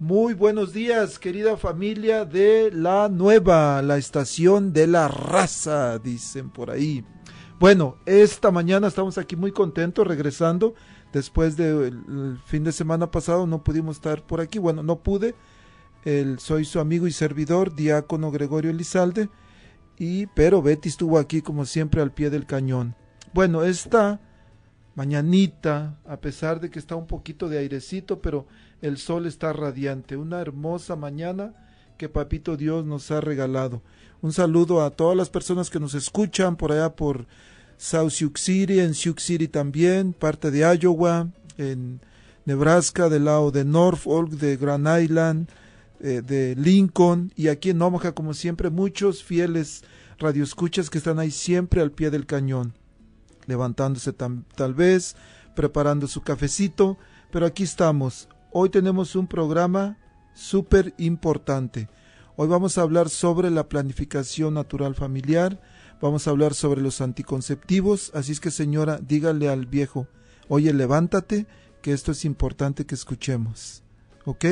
Muy buenos días, querida familia de la nueva, la estación de la raza, dicen por ahí. Bueno, esta mañana estamos aquí muy contentos regresando. Después del fin de semana pasado no pudimos estar por aquí. Bueno, no pude. Soy su amigo y servidor, diácono Gregorio Elizalde. Y, pero Betty estuvo aquí como siempre al pie del cañón. Bueno, esta mañanita, a pesar de que está un poquito de airecito, pero el sol está radiante, una hermosa mañana que Papito Dios nos ha regalado. Un saludo a todas las personas que nos escuchan por allá por South Sioux City, en Sioux City también, parte de Iowa, en Nebraska, del lado de Norfolk, de Grand Island, eh, de Lincoln y aquí en Omaha, como siempre, muchos fieles radioescuchas que están ahí siempre al pie del cañón, levantándose tal vez, preparando su cafecito, pero aquí estamos, Hoy tenemos un programa súper importante. Hoy vamos a hablar sobre la planificación natural familiar, vamos a hablar sobre los anticonceptivos, así es que señora, dígale al viejo, oye, levántate, que esto es importante que escuchemos. ¿Ok?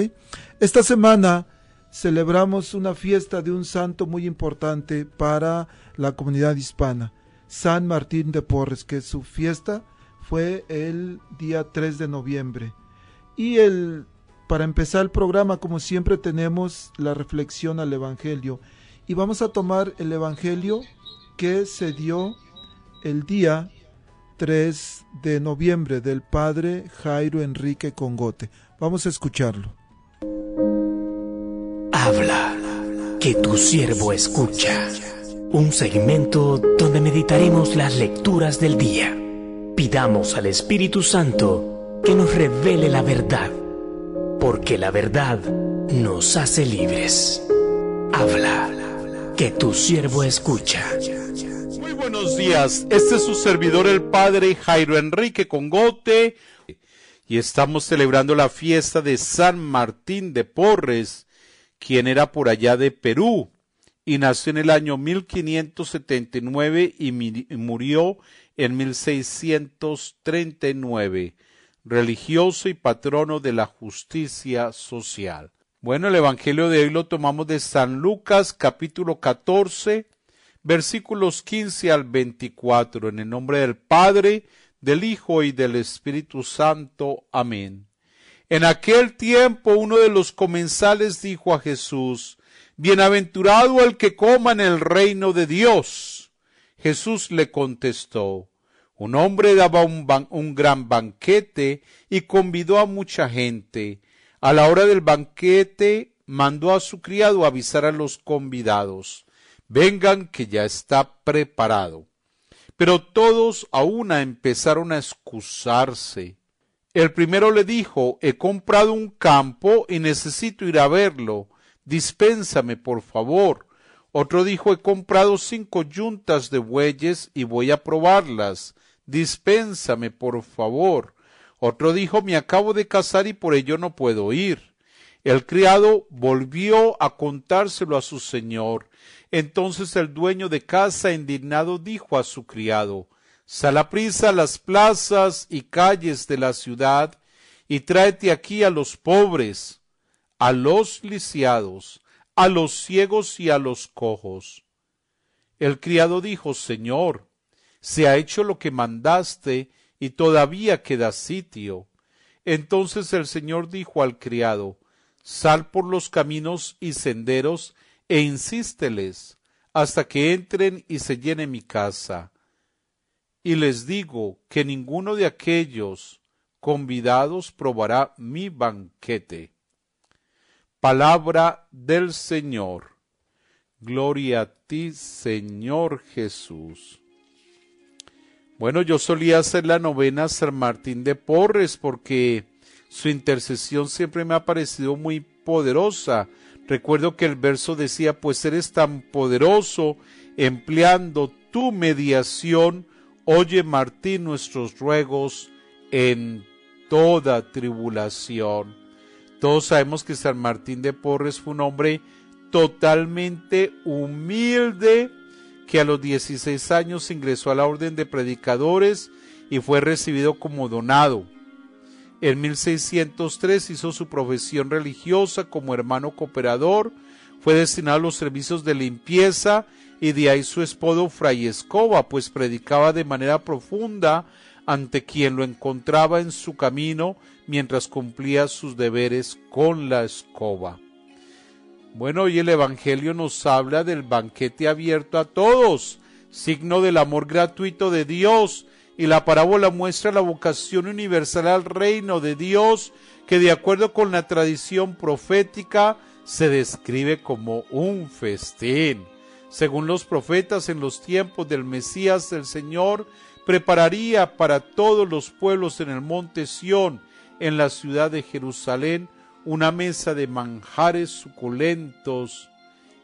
Esta semana celebramos una fiesta de un santo muy importante para la comunidad hispana, San Martín de Porres, que su fiesta fue el día 3 de noviembre. Y el, para empezar el programa, como siempre, tenemos la reflexión al Evangelio. Y vamos a tomar el Evangelio que se dio el día 3 de noviembre del padre Jairo Enrique Congote. Vamos a escucharlo. Habla, que tu siervo escucha. Un segmento donde meditaremos las lecturas del día. Pidamos al Espíritu Santo que nos revele la verdad, porque la verdad nos hace libres. Habla, que tu siervo escucha. Muy buenos días, este es su servidor el Padre Jairo Enrique Congote y estamos celebrando la fiesta de San Martín de Porres, quien era por allá de Perú y nació en el año 1579 y murió en 1639 religioso y patrono de la justicia social. Bueno, el Evangelio de hoy lo tomamos de San Lucas capítulo 14 versículos 15 al 24 en el nombre del Padre, del Hijo y del Espíritu Santo. Amén. En aquel tiempo uno de los comensales dijo a Jesús, Bienaventurado el que coma en el reino de Dios. Jesús le contestó, un hombre daba un, gran banquete y convidó a mucha gente. A la hora del banquete mandó a su criado avisar a los convidados Vengan que ya está preparado. Pero todos a una empezaron a excusarse. El primero le dijo, he comprado un campo y necesito ir a verlo. Dispénsame, por favor. Otro dijo, he comprado cinco yuntas de bueyes y voy a probarlas. Dispénsame, por favor. Otro dijo, me acabo de casar y por ello no puedo ir. El criado volvió a contárselo a su señor. Entonces el dueño de casa, indignado, dijo a su criado, Sal a prisa a las plazas y calles de la ciudad y tráete aquí a los pobres, a los lisiados, a los ciegos y a los cojos. El criado dijo, Señor, se ha hecho lo que mandaste y todavía queda sitio. Entonces el Señor dijo al criado, Sal por los caminos y senderos e insísteles hasta que entren y se llene mi casa. Y les digo que ninguno de aquellos convidados probará mi banquete. Palabra del Señor. Gloria a ti, Señor Jesús. Bueno, yo solía hacer la novena San Martín de Porres porque su intercesión siempre me ha parecido muy poderosa. Recuerdo que el verso decía, pues eres tan poderoso, empleando tu mediación, oye Martín nuestros ruegos en toda tribulación. Todos sabemos que San Martín de Porres fue un hombre totalmente humilde, que a los 16 años ingresó a la orden de predicadores y fue recibido como donado. En 1603 hizo su profesión religiosa como hermano cooperador, fue destinado a los servicios de limpieza y de ahí su esposo Fray Escoba, pues predicaba de manera profunda ante quien lo encontraba en su camino mientras cumplía sus deberes con la escoba. Bueno, hoy el Evangelio nos habla del banquete abierto a todos, signo del amor gratuito de Dios, y la parábola muestra la vocación universal al reino de Dios que de acuerdo con la tradición profética se describe como un festín. Según los profetas en los tiempos del Mesías el Señor prepararía para todos los pueblos en el monte Sión, en la ciudad de Jerusalén, una mesa de manjares suculentos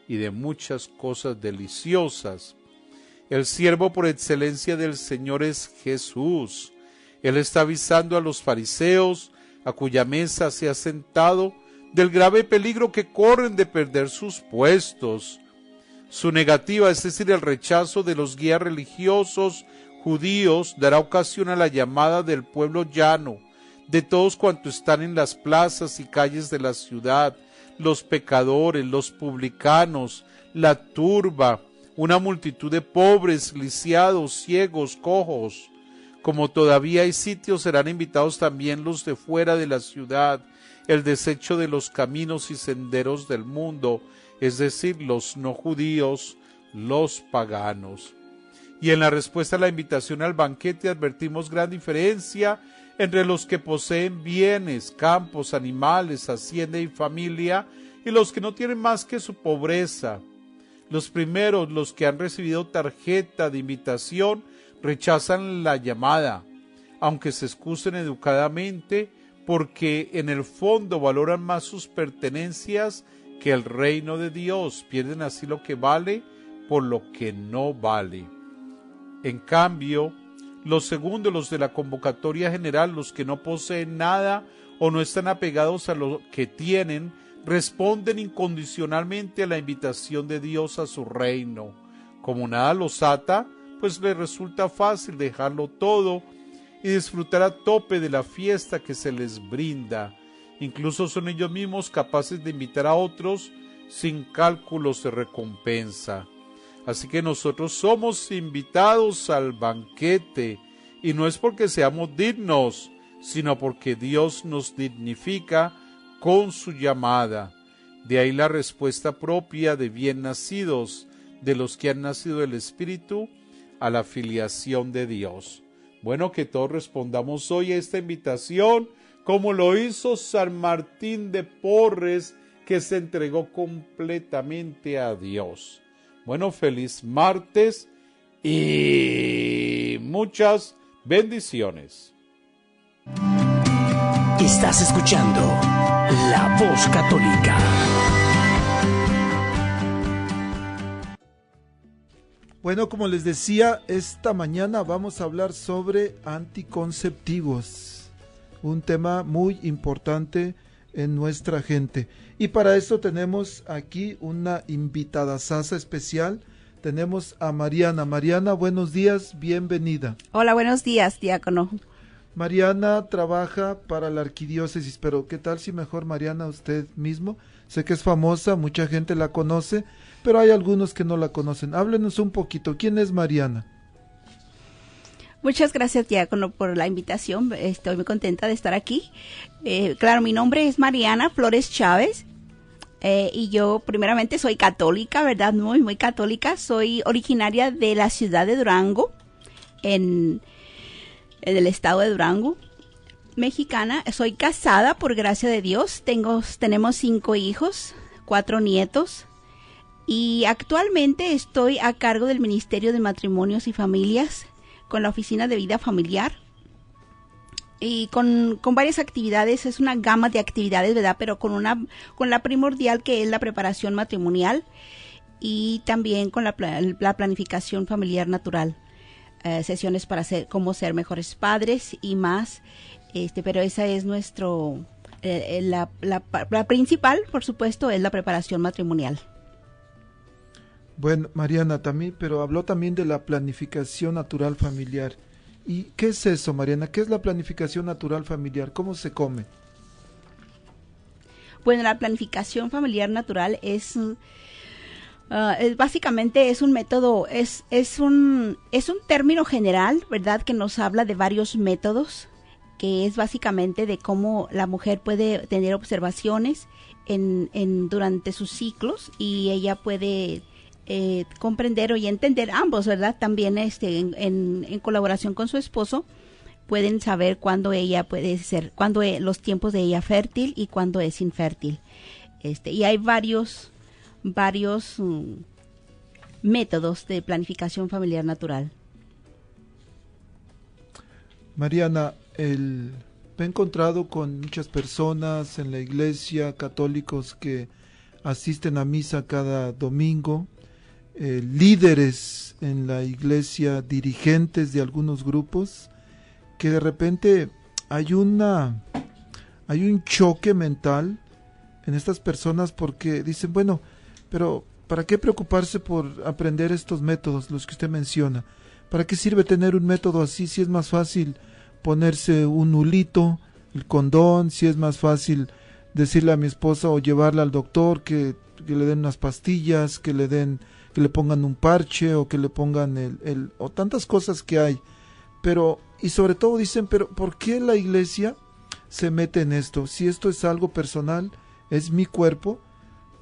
y de muchas cosas deliciosas. El siervo por excelencia del Señor es Jesús. Él está avisando a los fariseos, a cuya mesa se ha sentado, del grave peligro que corren de perder sus puestos. Su negativa, es decir, el rechazo de los guías religiosos judíos, dará ocasión a la llamada del pueblo llano, de todos cuantos están en las plazas y calles de la ciudad, los pecadores, los publicanos, la turba, una multitud de pobres, lisiados, ciegos, cojos. Como todavía hay sitios, serán invitados también los de fuera de la ciudad, el desecho de los caminos y senderos del mundo, es decir, los no judíos, los paganos. Y en la respuesta a la invitación al banquete advertimos gran diferencia entre los que poseen bienes, campos, animales, hacienda y familia, y los que no tienen más que su pobreza, los primeros, los que han recibido tarjeta de invitación, rechazan la llamada, aunque se excusen educadamente, porque en el fondo valoran más sus pertenencias que el reino de Dios. Pierden así lo que vale por lo que no vale. En cambio, los segundos, los de la convocatoria general, los que no poseen nada o no están apegados a lo que tienen, responden incondicionalmente a la invitación de Dios a su reino. Como nada los ata, pues les resulta fácil dejarlo todo y disfrutar a tope de la fiesta que se les brinda. Incluso son ellos mismos capaces de invitar a otros sin cálculos de recompensa. Así que nosotros somos invitados al banquete y no es porque seamos dignos, sino porque Dios nos dignifica con su llamada. De ahí la respuesta propia de bien nacidos, de los que han nacido del Espíritu, a la filiación de Dios. Bueno, que todos respondamos hoy a esta invitación, como lo hizo San Martín de Porres, que se entregó completamente a Dios. Bueno, feliz martes y muchas bendiciones. Estás escuchando La Voz Católica. Bueno, como les decía, esta mañana vamos a hablar sobre anticonceptivos, un tema muy importante en nuestra gente. Y para eso tenemos aquí una invitada sasa especial. Tenemos a Mariana. Mariana, buenos días, bienvenida. Hola, buenos días, diácono. Mariana trabaja para la arquidiócesis, pero ¿qué tal si mejor Mariana usted mismo? Sé que es famosa, mucha gente la conoce, pero hay algunos que no la conocen. Háblenos un poquito, ¿quién es Mariana? Muchas gracias, por la invitación. Estoy muy contenta de estar aquí. Eh, claro, mi nombre es Mariana Flores Chávez. Eh, y yo primeramente soy católica, ¿verdad? Muy, muy católica. Soy originaria de la ciudad de Durango, en, en el estado de Durango, mexicana. Soy casada, por gracia de Dios. Tengo, tenemos cinco hijos, cuatro nietos. Y actualmente estoy a cargo del Ministerio de Matrimonios y Familias con la Oficina de Vida Familiar y con, con, varias actividades, es una gama de actividades, ¿verdad? Pero con una, con la primordial que es la preparación matrimonial y también con la, la planificación familiar natural, eh, sesiones para ser, cómo ser mejores padres y más, este, pero esa es nuestro, eh, la, la, la principal, por supuesto, es la preparación matrimonial. Bueno, Mariana, también, pero habló también de la planificación natural familiar. ¿Y qué es eso, Mariana? ¿Qué es la planificación natural familiar? ¿Cómo se come? Bueno, la planificación familiar natural es, uh, es, básicamente es un método, es, es, un, es un término general, ¿verdad? Que nos habla de varios métodos, que es básicamente de cómo la mujer puede tener observaciones en, en durante sus ciclos y ella puede eh, comprender y entender ambos, ¿verdad? También este, en, en, colaboración con su esposo pueden saber cuándo ella puede ser, cuándo e, los tiempos de ella fértil y cuándo es infértil. Este, y hay varios, varios um, métodos de planificación familiar natural. Mariana, me he encontrado con muchas personas en la iglesia, católicos que asisten a misa cada domingo, eh, líderes en la iglesia, dirigentes de algunos grupos, que de repente hay una hay un choque mental en estas personas porque dicen, bueno, pero ¿para qué preocuparse por aprender estos métodos, los que usted menciona? ¿Para qué sirve tener un método así si es más fácil ponerse un nulito, el condón, si es más fácil decirle a mi esposa o llevarla al doctor que, que le den unas pastillas, que le den que le pongan un parche o que le pongan el, el, o tantas cosas que hay. Pero, y sobre todo dicen, pero ¿por qué la iglesia se mete en esto? Si esto es algo personal, es mi cuerpo,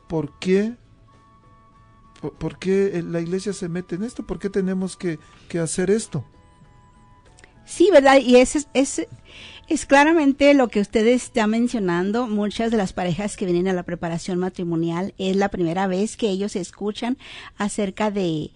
¿por qué? ¿Por, qué la iglesia se mete en esto? ¿Por qué tenemos que, que hacer esto? Sí, ¿verdad? Y ese es, es claramente lo que usted está mencionando. Muchas de las parejas que vienen a la preparación matrimonial es la primera vez que ellos escuchan acerca de,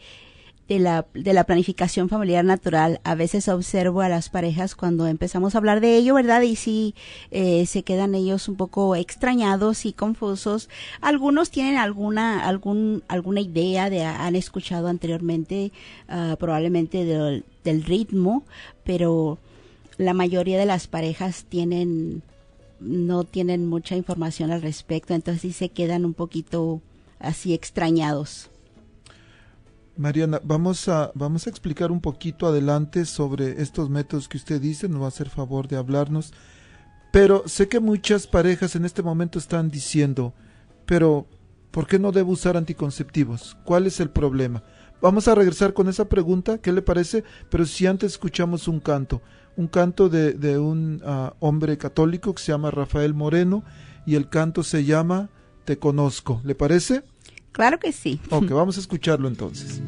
de la, de la planificación familiar natural. A veces observo a las parejas cuando empezamos a hablar de ello, ¿verdad? Y sí, eh, se quedan ellos un poco extrañados y confusos. Algunos tienen alguna, algún, alguna idea de, han escuchado anteriormente, uh, probablemente del, del ritmo, pero la mayoría de las parejas tienen, no tienen mucha información al respecto, entonces sí se quedan un poquito así extrañados. Mariana, vamos a, vamos a explicar un poquito adelante sobre estos métodos que usted dice, nos va a hacer favor de hablarnos. Pero sé que muchas parejas en este momento están diciendo, pero ¿por qué no debo usar anticonceptivos? ¿Cuál es el problema? Vamos a regresar con esa pregunta, ¿qué le parece? Pero si antes escuchamos un canto, un canto de, de un uh, hombre católico que se llama Rafael Moreno y el canto se llama Te conozco, ¿le parece? Claro que sí. Ok, vamos a escucharlo entonces.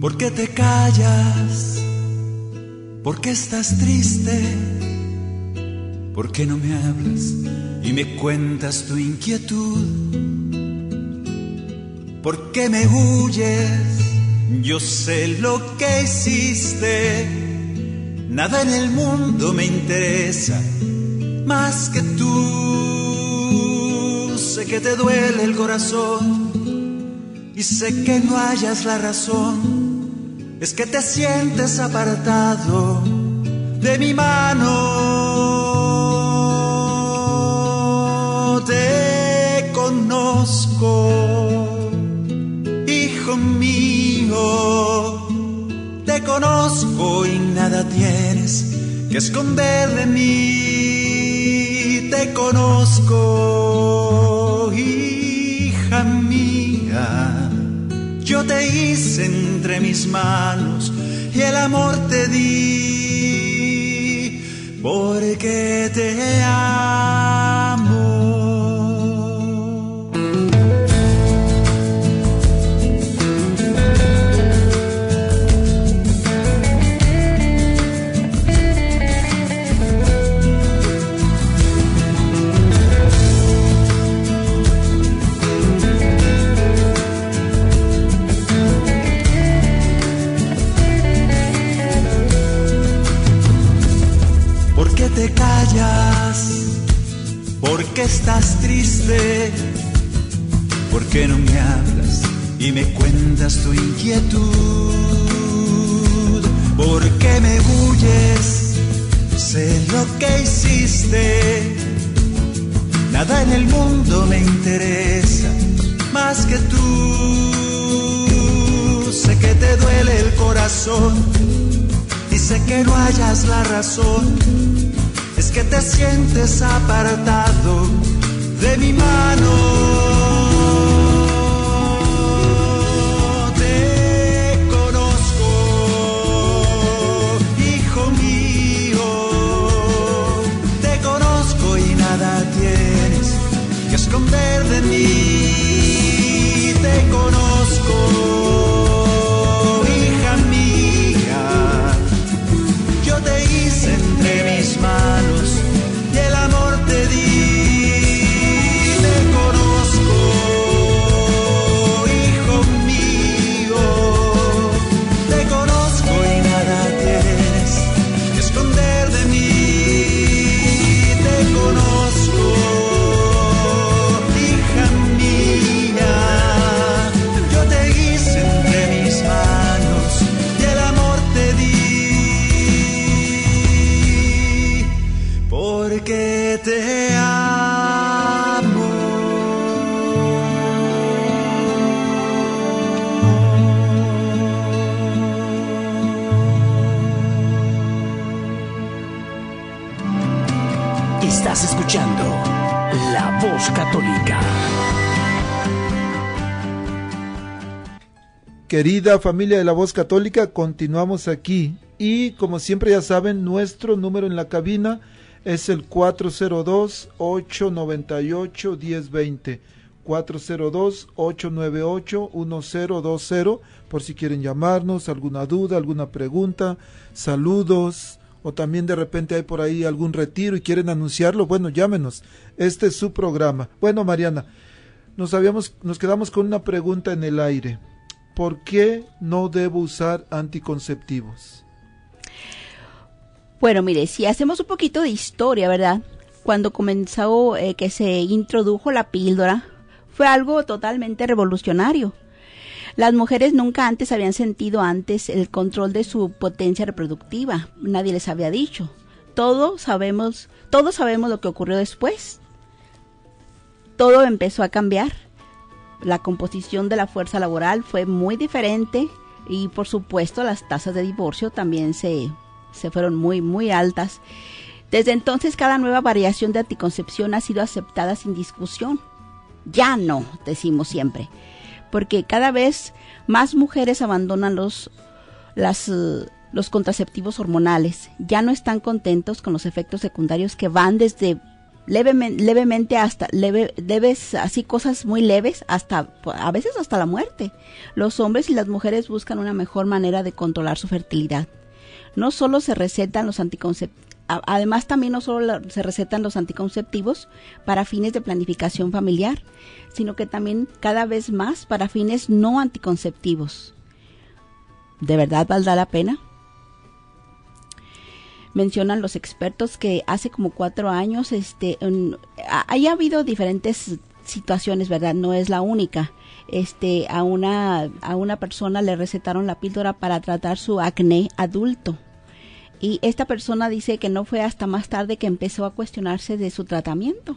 ¿Por qué te callas? ¿Por qué estás triste? ¿Por qué no me hablas y me cuentas tu inquietud? ¿Por qué me huyes? Yo sé lo que hiciste. Nada en el mundo me interesa más que tú. Sé que te duele el corazón y sé que no hayas la razón. Es que te sientes apartado de mi mano. Te conozco, hijo mío. Te conozco y nada tienes que esconder de mí. Te conozco, hija mía. Yo te hice entre mis manos y el amor te di porque te amo. ¿Por qué estás triste? ¿Por qué no me hablas y me cuentas tu inquietud? ¿Por qué me huyes? Sé lo que hiciste. Nada en el mundo me interesa más que tú. Sé que te duele el corazón y sé que no hayas la razón, que te sientes apartado de mi mano. Te conozco, hijo mío, te conozco y nada tienes que esconder de mí. Querida familia de la Voz Católica, continuamos aquí y como siempre ya saben, nuestro número en la cabina es el 402-898-1020. 402-898-1020 por si quieren llamarnos, alguna duda, alguna pregunta, saludos o también de repente hay por ahí algún retiro y quieren anunciarlo, bueno, llámenos. Este es su programa. Bueno, Mariana, nos habíamos nos quedamos con una pregunta en el aire. ¿Por qué no debo usar anticonceptivos? Bueno, mire, si hacemos un poquito de historia, ¿verdad? Cuando comenzó eh, que se introdujo la píldora, fue algo totalmente revolucionario. Las mujeres nunca antes habían sentido antes el control de su potencia reproductiva. Nadie les había dicho. Todos sabemos, todos sabemos lo que ocurrió después. Todo empezó a cambiar. La composición de la fuerza laboral fue muy diferente y por supuesto las tasas de divorcio también se, se fueron muy, muy altas. Desde entonces cada nueva variación de anticoncepción ha sido aceptada sin discusión. Ya no, decimos siempre, porque cada vez más mujeres abandonan los, las, uh, los contraceptivos hormonales. Ya no están contentos con los efectos secundarios que van desde levemente, hasta leve, leves, así cosas muy leves hasta a veces hasta la muerte. Los hombres y las mujeres buscan una mejor manera de controlar su fertilidad. No solo se recetan los anticoncep además también no solo se recetan los anticonceptivos para fines de planificación familiar, sino que también cada vez más para fines no anticonceptivos. ¿De verdad valdrá la pena? Mencionan los expertos que hace como cuatro años, este, haya habido diferentes situaciones, ¿verdad? No es la única. Este, a una, a una persona le recetaron la píldora para tratar su acné adulto y esta persona dice que no fue hasta más tarde que empezó a cuestionarse de su tratamiento.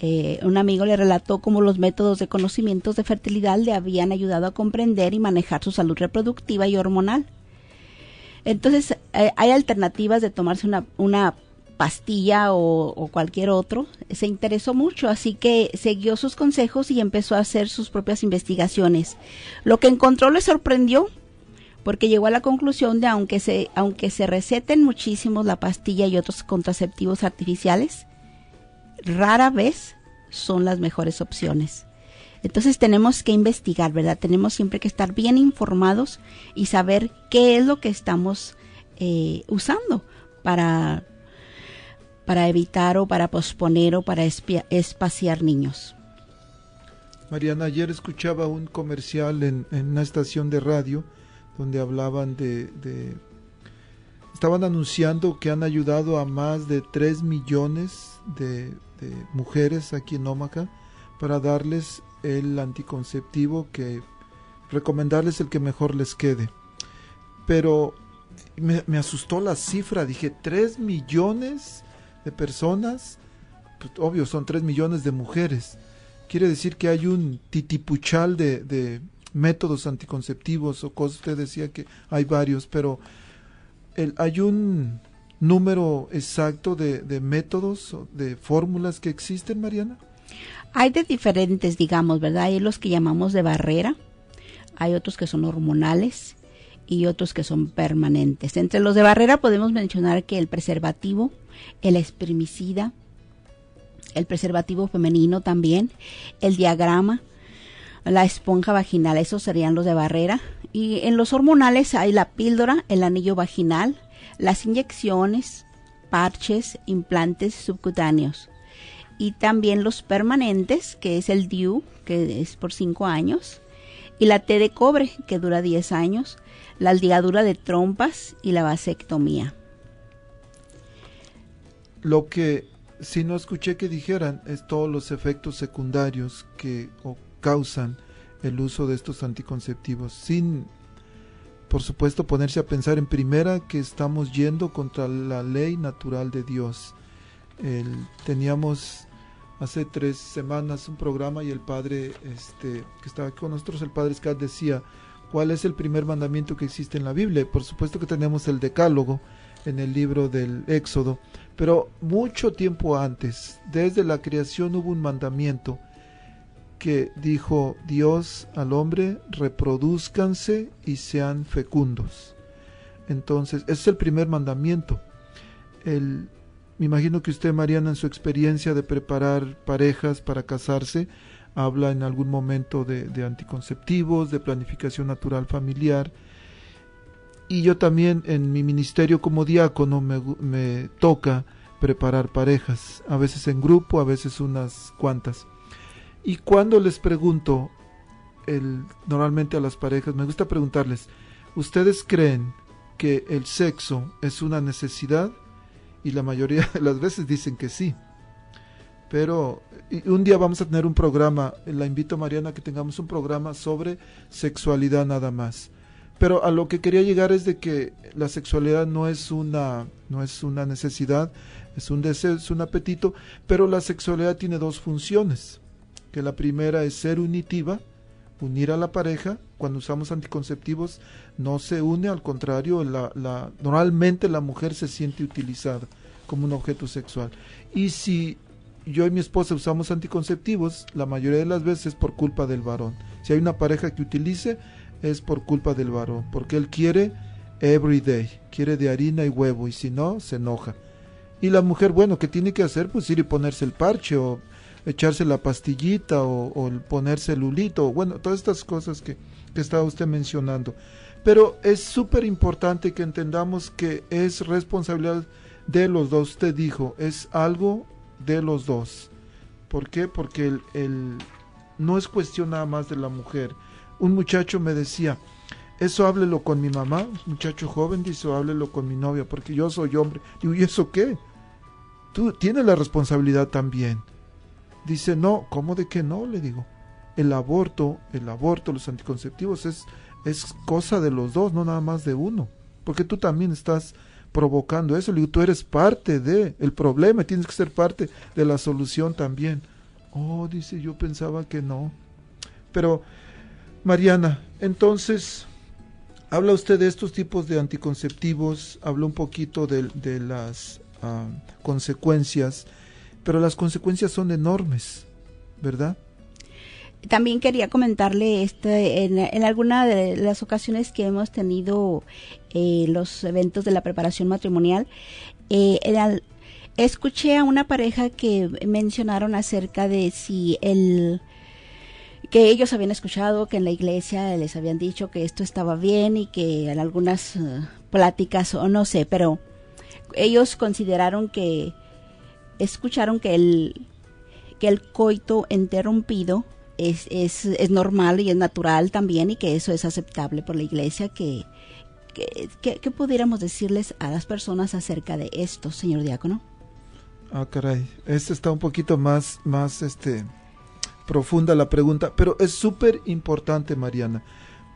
Eh, un amigo le relató cómo los métodos de conocimientos de fertilidad le habían ayudado a comprender y manejar su salud reproductiva y hormonal. Entonces, eh, hay alternativas de tomarse una, una pastilla o, o, cualquier otro. Se interesó mucho, así que siguió sus consejos y empezó a hacer sus propias investigaciones. Lo que encontró le sorprendió porque llegó a la conclusión de aunque se, aunque se receten muchísimo la pastilla y otros contraceptivos artificiales, rara vez son las mejores opciones. Entonces tenemos que investigar, ¿verdad? Tenemos siempre que estar bien informados y saber qué es lo que estamos eh, usando para, para evitar o para posponer o para espaciar niños. Mariana, ayer escuchaba un comercial en, en una estación de radio donde hablaban de, estaban anunciando que han ayudado a más de 3 millones de, mujeres aquí en Omaha para darles el anticonceptivo que recomendarles el que mejor les quede. Pero me, asustó la cifra, dije 3 millones de personas, pues, obvio son 3 millones de mujeres. Quiere decir que hay un titipuchal de, métodos anticonceptivos o cosas, usted decía que hay varios, pero el, hay un número exacto de, de métodos, de fórmulas que existen, Mariana. Hay de diferentes, digamos, ¿verdad? Hay los que llamamos de barrera, hay otros que son hormonales y otros que son permanentes. Entre los de barrera podemos mencionar que el preservativo, el espermicida, el preservativo femenino también, el diagrama, la esponja vaginal, esos serían los de barrera. Y en los hormonales hay la píldora, el anillo vaginal, las inyecciones, parches, implantes subcutáneos. Y también los permanentes, que es el DIU, que es por 5 años, y la T de cobre, que dura 10 años, la ligadura de trompas y la vasectomía. Lo que si no escuché que dijeran es todos los efectos secundarios que causan el uso de estos anticonceptivos, sin, por supuesto, ponerse a pensar en primera que estamos yendo contra la ley natural de Dios. teníamos hace tres semanas un programa y el padre este, que estaba con nosotros, el padre Scott, decía, ¿cuál es el primer mandamiento que existe en la Biblia? Por supuesto que tenemos el decálogo en el libro del Éxodo, pero mucho tiempo antes, desde la creación hubo un mandamiento que dijo Dios al hombre, reproduzcanse y sean fecundos. Entonces, ese es el primer mandamiento. El, me imagino que usted, Mariana, en su experiencia de preparar parejas para casarse, habla en algún momento de, anticonceptivos, de planificación natural familiar. Y yo también en mi ministerio como diácono me, toca preparar parejas, a veces en grupo, a veces unas cuantas. Y cuando les pregunto, normalmente a las parejas, me gusta preguntarles, ¿ustedes creen que el sexo es una necesidad? Y la mayoría de las veces dicen que sí. Pero un día vamos a tener un programa, la invito a Mariana a que tengamos un programa sobre sexualidad nada más. Pero a lo que quería llegar es de que la sexualidad no es una, no es una necesidad, es un deseo, es un apetito, pero la sexualidad tiene dos funciones que la primera es ser unitiva, unir a la pareja. Cuando usamos anticonceptivos no se une, al contrario, la, la, normalmente la mujer se siente utilizada como un objeto sexual. Y si yo y mi esposa usamos anticonceptivos, la mayoría de las veces es por culpa del varón. Si hay una pareja que utilice, es por culpa del varón, porque él quiere every day, quiere de harina y huevo, y si no, se enoja. Y la mujer, bueno, ¿qué tiene que hacer? Pues ir y ponerse el parche o echarse la pastillita o, ponerse el hulito, bueno, todas estas cosas que, que estaba usted mencionando. Pero es súper importante que entendamos que es responsabilidad de los dos. Usted dijo, es algo de los dos. ¿Por qué? Porque el, el, no es cuestión nada más de la mujer. Un muchacho me decía, eso háblelo con mi mamá, muchacho joven dice, háblelo con mi novia, porque yo soy hombre. Digo, ¿y eso qué? Tú tienes la responsabilidad también. Dice, no, ¿cómo de que no? Le digo, el aborto, el aborto, los anticonceptivos es, es cosa de los dos, no nada más de uno. Porque tú también estás provocando eso. Le digo, tú eres parte de el problema, tienes que ser parte de la solución también. Oh, dice, yo pensaba que no. Pero, Mariana, entonces, habla usted de estos tipos de anticonceptivos, habla un poquito de, de las uh, consecuencias, pero las consecuencias son enormes, ¿verdad? También quería comentarle este, en, en alguna de las ocasiones que hemos tenido eh, los eventos de la preparación matrimonial, eh, escuché a una pareja que mencionaron acerca de si el que ellos habían escuchado que en la iglesia les habían dicho que esto estaba bien y que en algunas uh, pláticas o no sé, pero ellos consideraron que escucharon que el que el coito interrumpido es, es, es normal y es natural también y que eso es aceptable por la iglesia que ¿Qué, qué, pudiéramos decirles a las personas acerca de esto, señor diácono? Ah, caray, esta está un poquito más, más, este, profunda la pregunta, pero es súper importante, Mariana,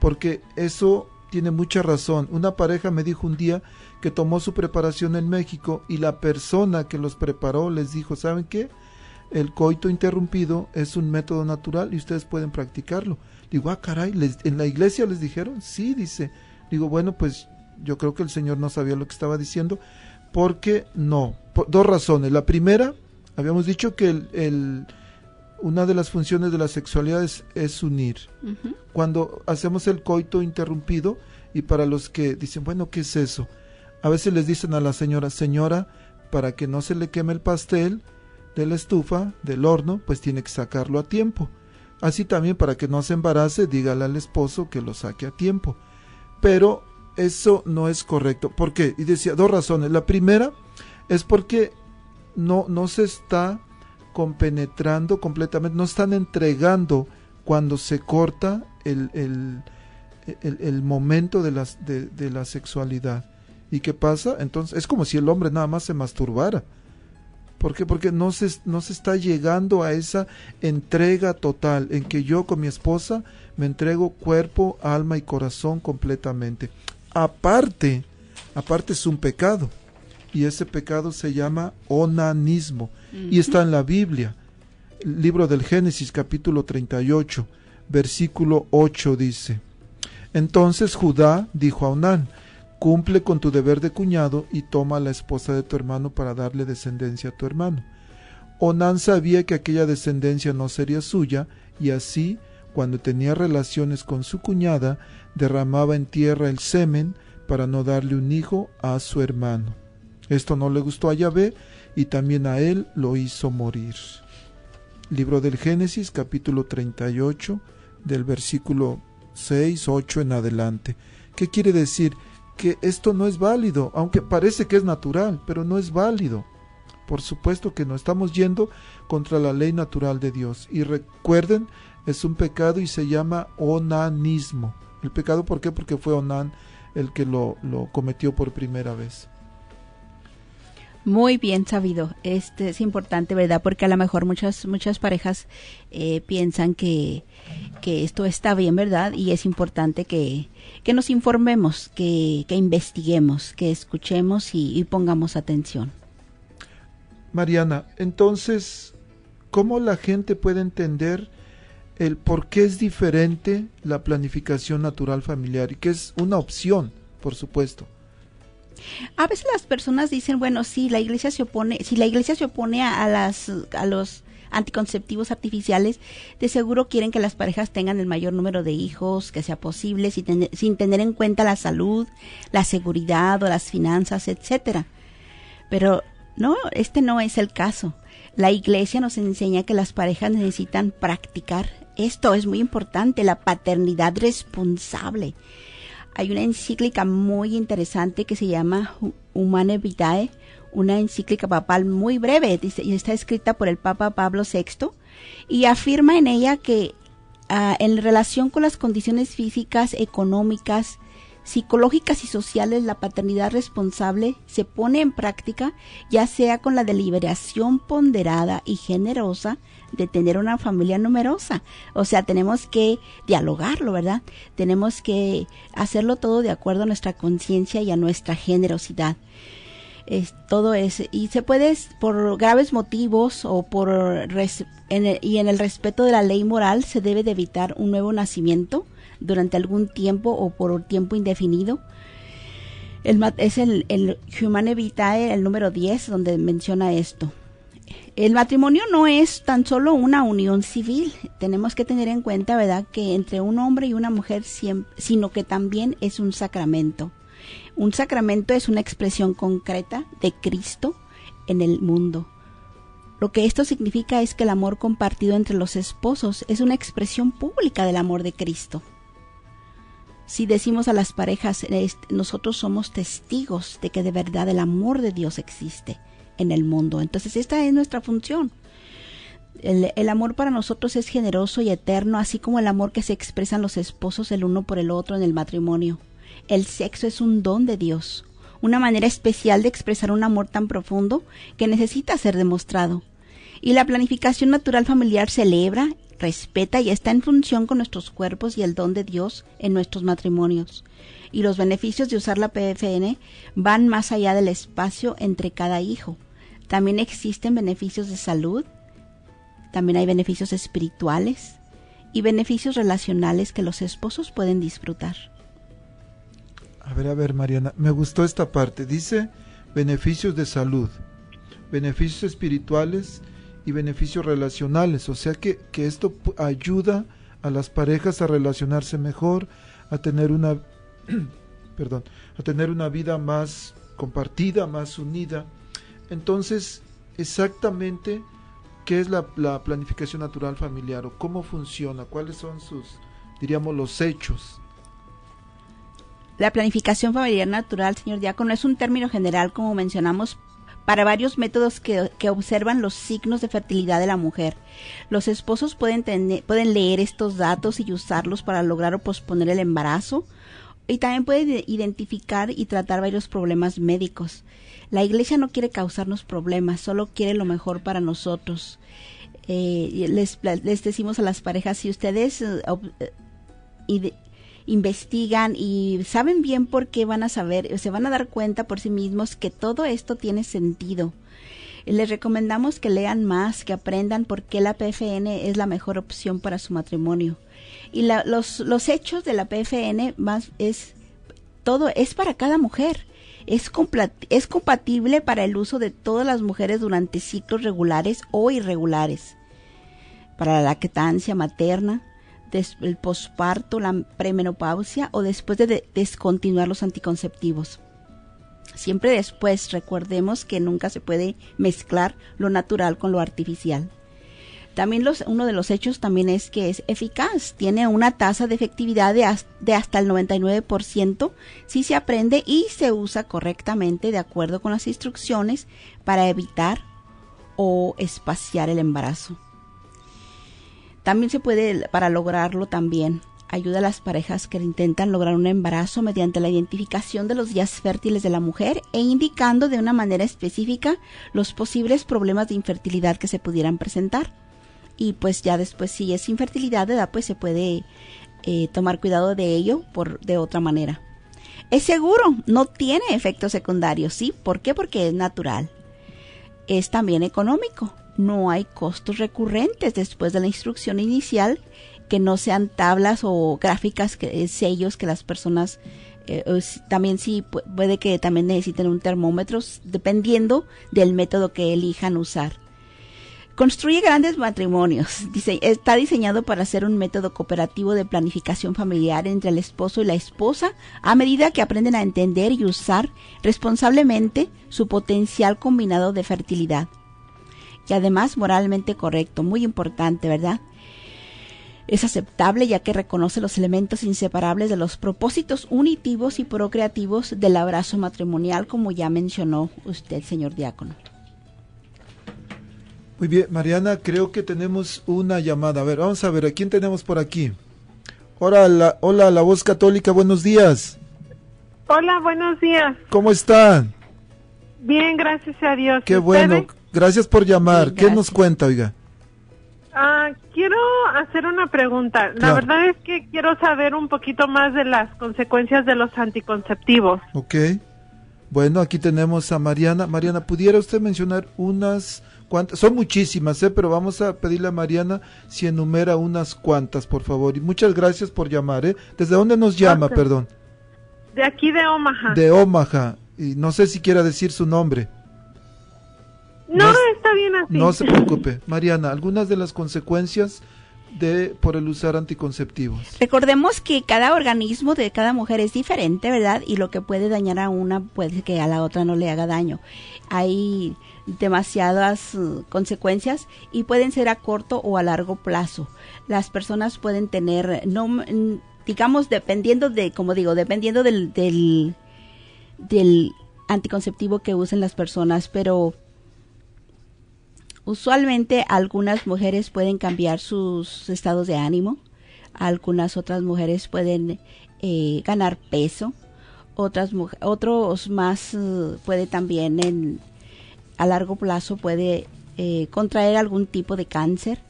porque eso tiene mucha razón. Una pareja me dijo un día que tomó su preparación en México y la persona que los preparó les dijo, ¿saben qué? El coito interrumpido es un método natural y ustedes pueden practicarlo. Digo, ah, caray, ¿les, ¿en la iglesia les dijeron? Sí, dice, Digo, bueno, pues yo creo que el Señor no sabía lo que estaba diciendo, porque no, por dos razones. La primera, habíamos dicho que el, el, una de las funciones de la sexualidad es, es unir. Uh -huh. Cuando hacemos el coito interrumpido, y para los que dicen, bueno, ¿qué es eso? A veces les dicen a la señora, señora, para que no se le queme el pastel de la estufa, del horno, pues tiene que sacarlo a tiempo. Así también para que no se embarace, dígale al esposo que lo saque a tiempo pero eso no es correcto. ¿Por qué? Y decía dos razones. La primera es porque no, no se está compenetrando completamente, no están entregando cuando se corta el, el, el, momento de, de, la sexualidad. ¿Y qué pasa? Entonces es como si el hombre nada más se masturbara. ¿Por qué? Porque no se, no se está llegando a esa entrega total en que yo con mi esposa me entrego cuerpo, alma y corazón completamente. Aparte, aparte es un pecado. Y ese pecado se llama onanismo. Y está en la Biblia. Libro del Génesis capítulo 38, versículo 8 dice. Entonces Judá dijo a Onán, cumple con tu deber de cuñado y toma a la esposa de tu hermano para darle descendencia a tu hermano. Onán sabía que aquella descendencia no sería suya y así cuando tenía relaciones con su cuñada, derramaba en tierra el semen para no darle un hijo a su hermano. Esto no le gustó a Yahvé y también a él lo hizo morir. Libro del Génesis capítulo 38 del versículo 6, 8 en adelante. ¿Qué quiere decir? Que esto no es válido, aunque parece que es natural, pero no es válido. Por supuesto que no estamos yendo contra la ley natural de Dios. Y recuerden es un pecado y se llama onanismo. El pecado, ¿por qué? Porque fue Onan el que lo, lo cometió por primera vez. Muy bien sabido. Este es importante, ¿verdad? Porque a lo mejor muchas muchas parejas eh, piensan que, que esto está bien, ¿verdad? Y es importante que, que nos informemos, que, que investiguemos, que escuchemos y, y pongamos atención. Mariana, entonces, ¿cómo la gente puede entender el por qué es diferente la planificación natural familiar y que es una opción, por supuesto. A veces las personas dicen, bueno, si la iglesia se opone, si la iglesia se opone a, las los anticonceptivos artificiales, de seguro quieren que las parejas tengan el mayor número de hijos que sea posible, sin, sin tener en cuenta la salud, la seguridad o las finanzas, etcétera. Pero no, este no es el caso. La iglesia nos enseña que las parejas necesitan practicar esto es muy importante, la paternidad responsable. Hay una encíclica muy interesante que se llama Humane Vitae, una encíclica papal muy breve, dice, y está escrita por el Papa Pablo VI, y afirma en ella que ah, en relación con las condiciones físicas, económicas, psicológicas y sociales, la paternidad responsable se pone en práctica ya sea con la deliberación ponderada y generosa de tener una familia numerosa. O sea, tenemos que dialogarlo, ¿verdad? Tenemos que hacerlo todo de acuerdo a nuestra conciencia y a nuestra generosidad. Es, todo es y se puede por graves motivos o por y en el respeto de la ley moral se debe de evitar un nuevo nacimiento durante algún tiempo o por tiempo indefinido. El, es el, el Humane Vitae, el número 10, donde menciona esto. El matrimonio no es tan solo una unión civil, tenemos que tener en cuenta, ¿verdad?, que entre un hombre y una mujer, sino que también es un sacramento. Un sacramento es una expresión concreta de Cristo en el mundo. Lo que esto significa es que el amor compartido entre los esposos es una expresión pública del amor de Cristo. Si decimos a las parejas, nosotros somos testigos de que de verdad el amor de Dios existe en el mundo. Entonces esta es nuestra función. El, el, amor para nosotros es generoso y eterno, así como el amor que se expresan los esposos el uno por el otro en el matrimonio. El sexo es un don de Dios, una manera especial de expresar un amor tan profundo que necesita ser demostrado. Y la planificación natural familiar celebra respeta y está en función con nuestros cuerpos y el don de Dios en nuestros matrimonios. Y los beneficios de usar la PFN van más allá del espacio entre cada hijo. También existen beneficios de salud, también hay beneficios espirituales y beneficios relacionales que los esposos pueden disfrutar. A ver, a ver, Mariana, me gustó esta parte. Dice beneficios de salud, beneficios espirituales y beneficios relacionales. O sea que, que esto ayuda a las parejas a relacionarse mejor, a tener una, perdón, a tener una vida más compartida, más unida. Entonces, exactamente, ¿qué es la, la, planificación natural familiar o cómo funciona? ¿Cuáles son sus, diríamos, los hechos? La planificación familiar natural, señor Diácono, es un término general, como mencionamos, para varios métodos que, observan los signos de fertilidad de la mujer. Los esposos pueden, pueden leer estos datos y usarlos para lograr o posponer el embarazo y también pueden identificar y tratar varios problemas médicos. La iglesia no quiere causarnos problemas, solo quiere lo mejor para nosotros. Eh, les, les, decimos a las parejas, si ustedes eh, eh, investigan y saben bien por qué van a saber, se van a dar cuenta por sí mismos que todo esto tiene sentido. Les recomendamos que lean más, que aprendan por qué la PFN es la mejor opción para su matrimonio. Y los, los hechos de la PFN más es todo es para cada mujer. Es, es compatible para el uso de todas las mujeres durante ciclos regulares o irregulares. Para la lactancia materna, el posparto, la premenopausia o después de descontinuar los anticonceptivos. Siempre después recordemos que nunca se puede mezclar lo natural con lo artificial. También los, uno de los hechos también es que es eficaz, tiene una tasa de efectividad de, de hasta el 99% si se aprende y se usa correctamente de acuerdo con las instrucciones para evitar o espaciar el embarazo. También se puede, para lograrlo también, ayuda a las parejas que intentan lograr un embarazo mediante la identificación de los días fértiles de la mujer e indicando de una manera específica los posibles problemas de infertilidad que se pudieran presentar. Y pues ya después si es infertilidad de edad pues se puede eh, tomar cuidado de ello por de otra manera. Es seguro, no tiene efectos secundarios, ¿sí? ¿Por qué? Porque es natural. Es también económico no hay costos recurrentes después de la instrucción inicial que no sean tablas o gráficas, que, eh, sellos que las personas eh, también sí puede que también necesiten un termómetro dependiendo del método que elijan usar. Construye grandes matrimonios. Está diseñado para ser un método cooperativo de planificación familiar entre el esposo y la esposa a medida que aprenden a entender y usar responsablemente su potencial combinado de fertilidad y además moralmente correcto, muy importante, ¿verdad? es aceptable ya que reconoce los elementos inseparables de los propósitos unitivos y procreativos del abrazo matrimonial, como ya mencionó usted, señor diácono. Muy bien, Mariana, creo que tenemos una llamada. A ver, vamos a ver, ¿a quién tenemos por aquí? Hola, la, hola, la voz católica, buenos días. Hola, buenos días. ¿Cómo están? Bien, gracias a Dios. Qué bueno, gracias por llamar. ¿Qué nos cuenta, oiga? Ah, quiero hacer una pregunta. La verdad es que quiero saber un poquito más de las consecuencias de los anticonceptivos. Ok. Bueno, aquí tenemos a Mariana. Mariana, ¿pudiera usted mencionar unas cuantas? Son muchísimas, ¿eh? pero vamos a pedirle a Mariana si enumera unas cuantas, por favor. Y muchas gracias por llamar. ¿eh? ¿Desde dónde nos llama, perdón? De aquí de Omaha. De Omaha. Y no sé si quiera decir su nombre. No, está bien así. No se preocupe. Mariana, algunas de las consecuencias de por el usar anticonceptivos. Recordemos que cada organismo de cada mujer es diferente, ¿verdad? Y lo que puede dañar a una puede que a la otra no le haga daño. Hay demasiadas uh, consecuencias y pueden ser a corto o a largo plazo. Las personas pueden tener no digamos dependiendo de como digo, dependiendo del del del anticonceptivo que usen las personas, pero Usualmente algunas mujeres pueden cambiar sus estados de ánimo, algunas otras mujeres pueden eh, ganar peso, otras otros más eh, puede también en, a largo plazo puede eh, contraer algún tipo de cáncer.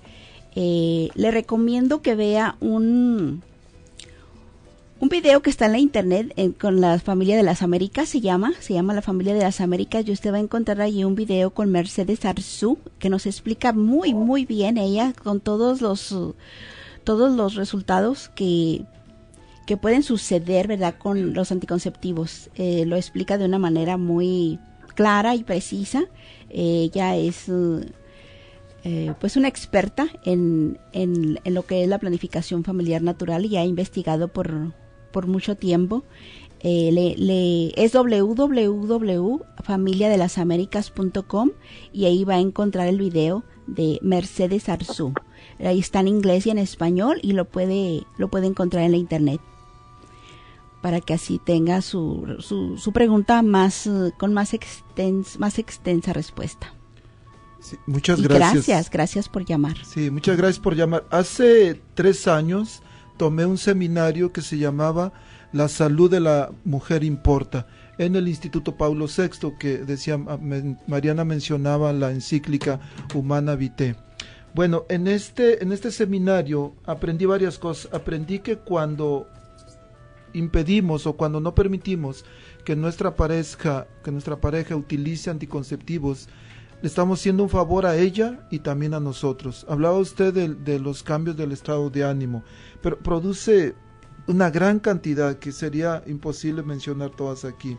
le recomiendo que vea un un video que está en la internet con la familia de las Américas, se llama, se llama la familia de las Américas y usted va a encontrar allí un video con Mercedes Arzú que nos explica muy muy bien ella con todos los todos los resultados que que pueden suceder, ¿verdad? Con los anticonceptivos. Eh, lo explica de una manera muy clara y precisa. ella es eh, pues una experta en, en, en, lo que es la planificación familiar natural y ha investigado por, por mucho tiempo. Eh, le, le, es www.familiadelasaméricas.com y ahí va a encontrar el video de Mercedes Arzú. Ahí está en inglés y en español y lo puede, lo puede encontrar en la internet para que así tenga su, su, su pregunta más con más, extens, más extensa respuesta. muchas gracias. Gracias, gracias por llamar. Sí, muchas gracias por llamar. Hace tres años tomé un seminario que se llamaba La salud de la mujer importa en el Instituto Paulo VI, que decía, ah, Mariana mencionaba la encíclica Humana Vitae. Bueno, en este, en este seminario aprendí varias cosas. Aprendí que cuando impedimos o cuando no permitimos que nuestra pareja, que nuestra pareja utilice anticonceptivos, estamos haciendo un favor a ella y también a nosotros. Hablaba usted de los cambios del estado de ánimo pero produce una gran cantidad que sería imposible mencionar todas aquí.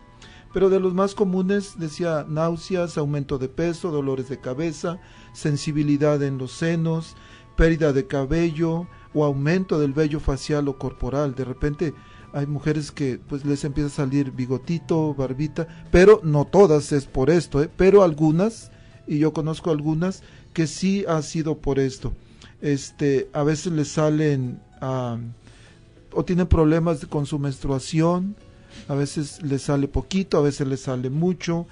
Pero de los más comunes decía náuseas, aumento de peso, dolores de cabeza, sensibilidad en los senos, pérdida de cabello o aumento del vello facial o corporal. De repente hay mujeres que pues les empieza a salir bigotito, barbita, pero no todas es por esto, ¿eh? pero algunas, y yo conozco algunas, que sí ha sido por esto. Este, a veces les salen o tienen problemas con su menstruación, a veces les sale poquito, a veces les sale mucho,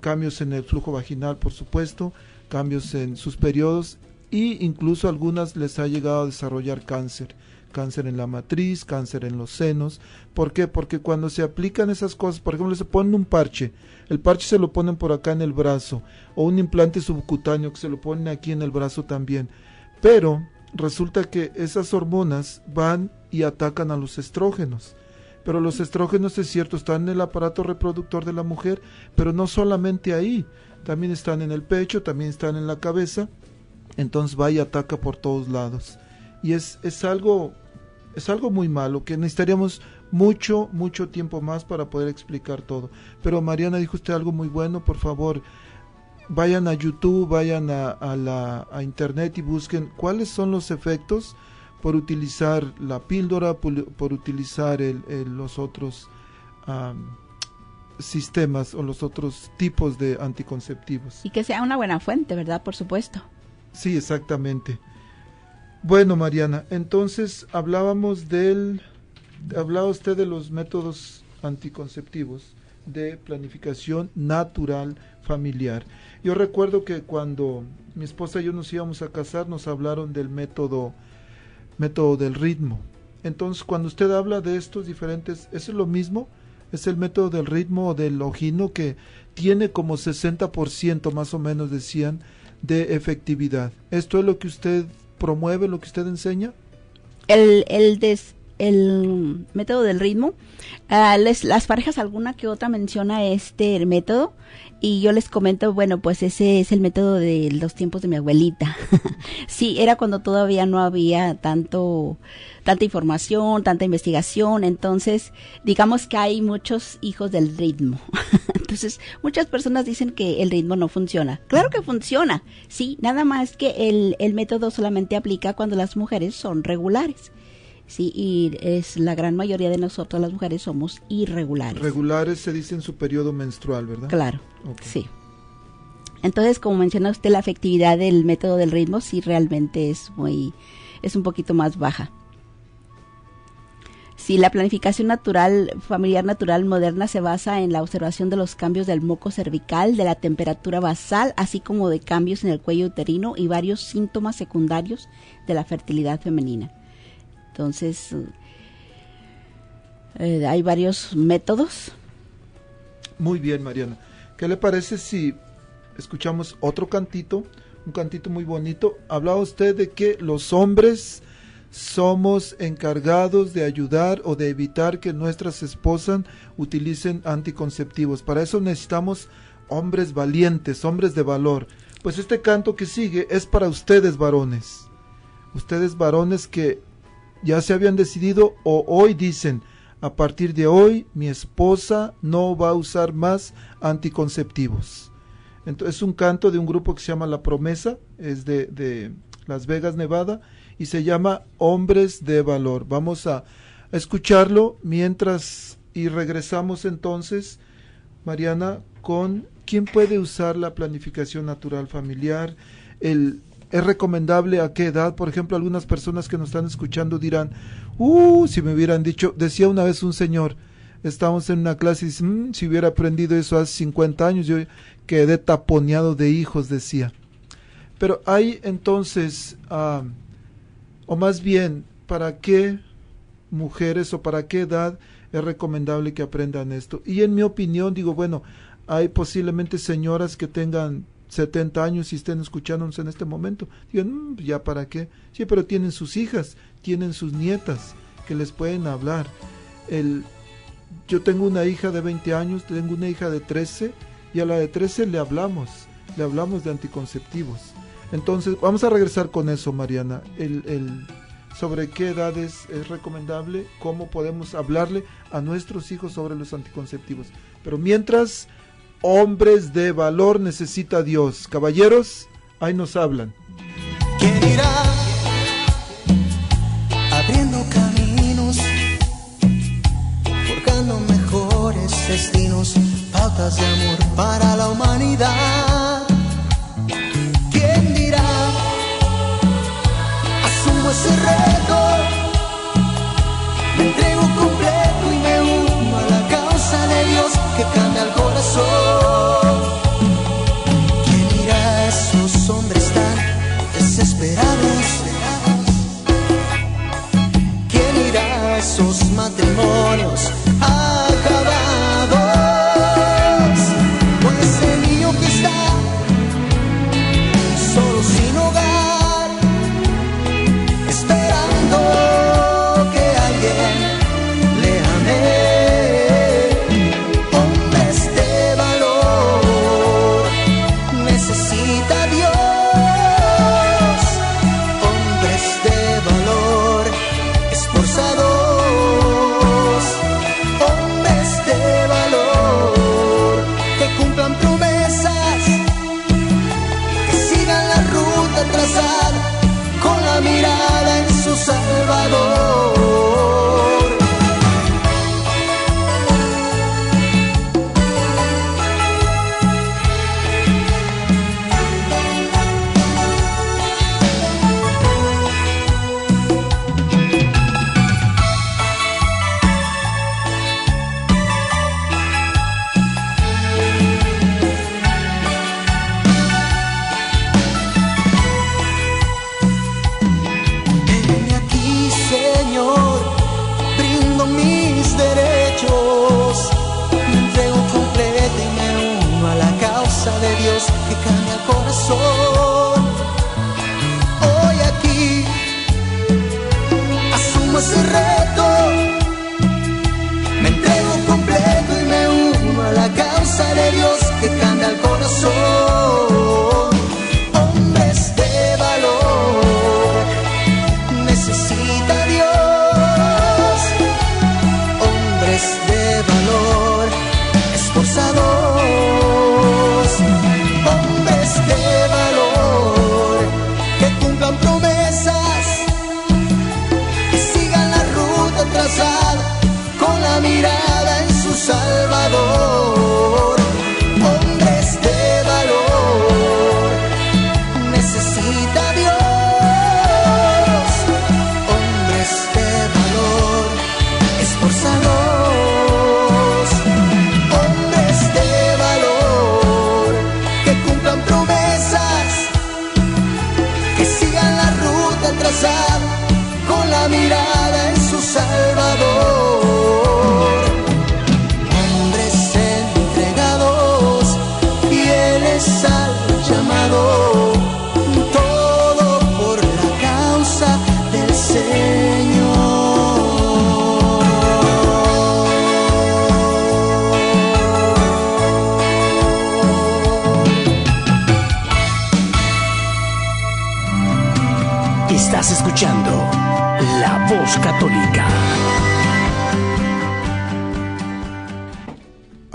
cambios en el flujo vaginal, por supuesto, cambios en sus periodos y incluso algunas les ha llegado a desarrollar cáncer, cáncer en la matriz, cáncer en los senos. ¿Por qué? Porque cuando se aplican esas cosas, por ejemplo, se ponen un parche, el parche se lo ponen por acá en el brazo, o un implante subcutáneo que se lo ponen aquí en el brazo también. Pero resulta que esas hormonas van y atacan a los estrógenos. Pero los estrógenos, es cierto, están en el aparato reproductor de la mujer, pero no solamente ahí, también están en el pecho, también están en la cabeza, entonces va y ataca por todos lados. Y es, es algo es algo muy malo que necesitaríamos mucho, mucho tiempo más para poder explicar todo. Pero Mariana dijo usted algo muy bueno, por favor, vayan a YouTube, vayan a, la, a Internet y busquen cuáles son los efectos por utilizar la píldora, por, utilizar el, los otros sistemas o los otros tipos de anticonceptivos. Y que sea una buena fuente, ¿verdad? Por supuesto. Sí, exactamente. Bueno, Mariana, entonces hablábamos del... Hablaba usted de los métodos anticonceptivos de planificación natural familiar. Yo recuerdo que cuando mi esposa y yo nos íbamos a casar nos hablaron del método método del ritmo. Entonces, cuando usted habla de estos diferentes, ¿eso es lo mismo? ¿Es el método del ritmo o del ojino que tiene como 60% más o menos, decían, de efectividad? ¿Esto es lo que usted promueve, lo que usted enseña? El, el, des, el método del ritmo. Uh, les, las parejas alguna que otra menciona este método y yo les comento, bueno, pues ese es el método de los tiempos de mi abuelita. sí, era cuando todavía no había tanto tanta información, tanta investigación, entonces digamos que hay muchos hijos del ritmo. entonces, muchas personas dicen que el ritmo no funciona. Claro que funciona, sí, nada más que el, el método solamente aplica cuando las mujeres son regulares. Sí, y es la gran mayoría de nosotros las mujeres somos irregulares. Regulares se dice en su periodo menstrual, ¿verdad? Claro, sí. Entonces, como menciona usted, la efectividad del método del ritmo sí realmente es muy, es un poquito más baja. Si la planificación natural, familiar natural moderna se basa en la observación de los cambios del moco cervical, de la temperatura basal, así como de cambios en el cuello uterino y varios síntomas secundarios de la fertilidad femenina. Entonces, eh, hay varios métodos. Muy bien, Mariana. ¿Qué le parece si escuchamos otro cantito? Un cantito muy bonito. Hablaba usted de que los hombres somos encargados de ayudar o de evitar que nuestras esposas utilicen anticonceptivos. Para eso necesitamos hombres valientes, hombres de valor. Pues este canto que sigue es para ustedes varones. Ustedes varones que ya se habían decidido o hoy dicen, a partir de hoy mi esposa no va a usar más anticonceptivos. Entonces es un canto de un grupo que se llama La Promesa, es de, de Las Vegas, Nevada, y se llama Hombres de Valor. Vamos a escucharlo mientras y regresamos entonces, Mariana, con quién puede usar la planificación natural familiar, el ¿Es recomendable a qué edad? Por ejemplo, algunas personas que nos están escuchando dirán, uh, si me hubieran dicho, decía una vez un señor, estábamos en una clase y dice, mm, si hubiera aprendido eso hace 50 años, yo quedé taponeado de hijos, decía. Pero hay entonces, uh, o más bien, ¿para qué mujeres o para qué edad es recomendable que aprendan esto? Y en mi opinión, digo, bueno, hay posiblemente señoras que tengan 70 años y estén escuchándonos en este momento. Digan, mm, ya para qué. Sí, pero tienen sus hijas, tienen sus nietas que les pueden hablar. El, yo tengo una hija de 20 años, tengo una hija de 13 y a la de 13 le hablamos, le hablamos de anticonceptivos. Entonces, vamos a regresar con eso, Mariana. El, el, sobre qué edades es recomendable, cómo podemos hablarle a nuestros hijos sobre los anticonceptivos. Pero mientras hombres de valor necesita Dios. Caballeros, ahí nos hablan. ¿Quién irá abriendo caminos, forjando mejores destinos, pautas de amor para la humanidad? ¿Quién dirá asumo ese reto? Matrimonios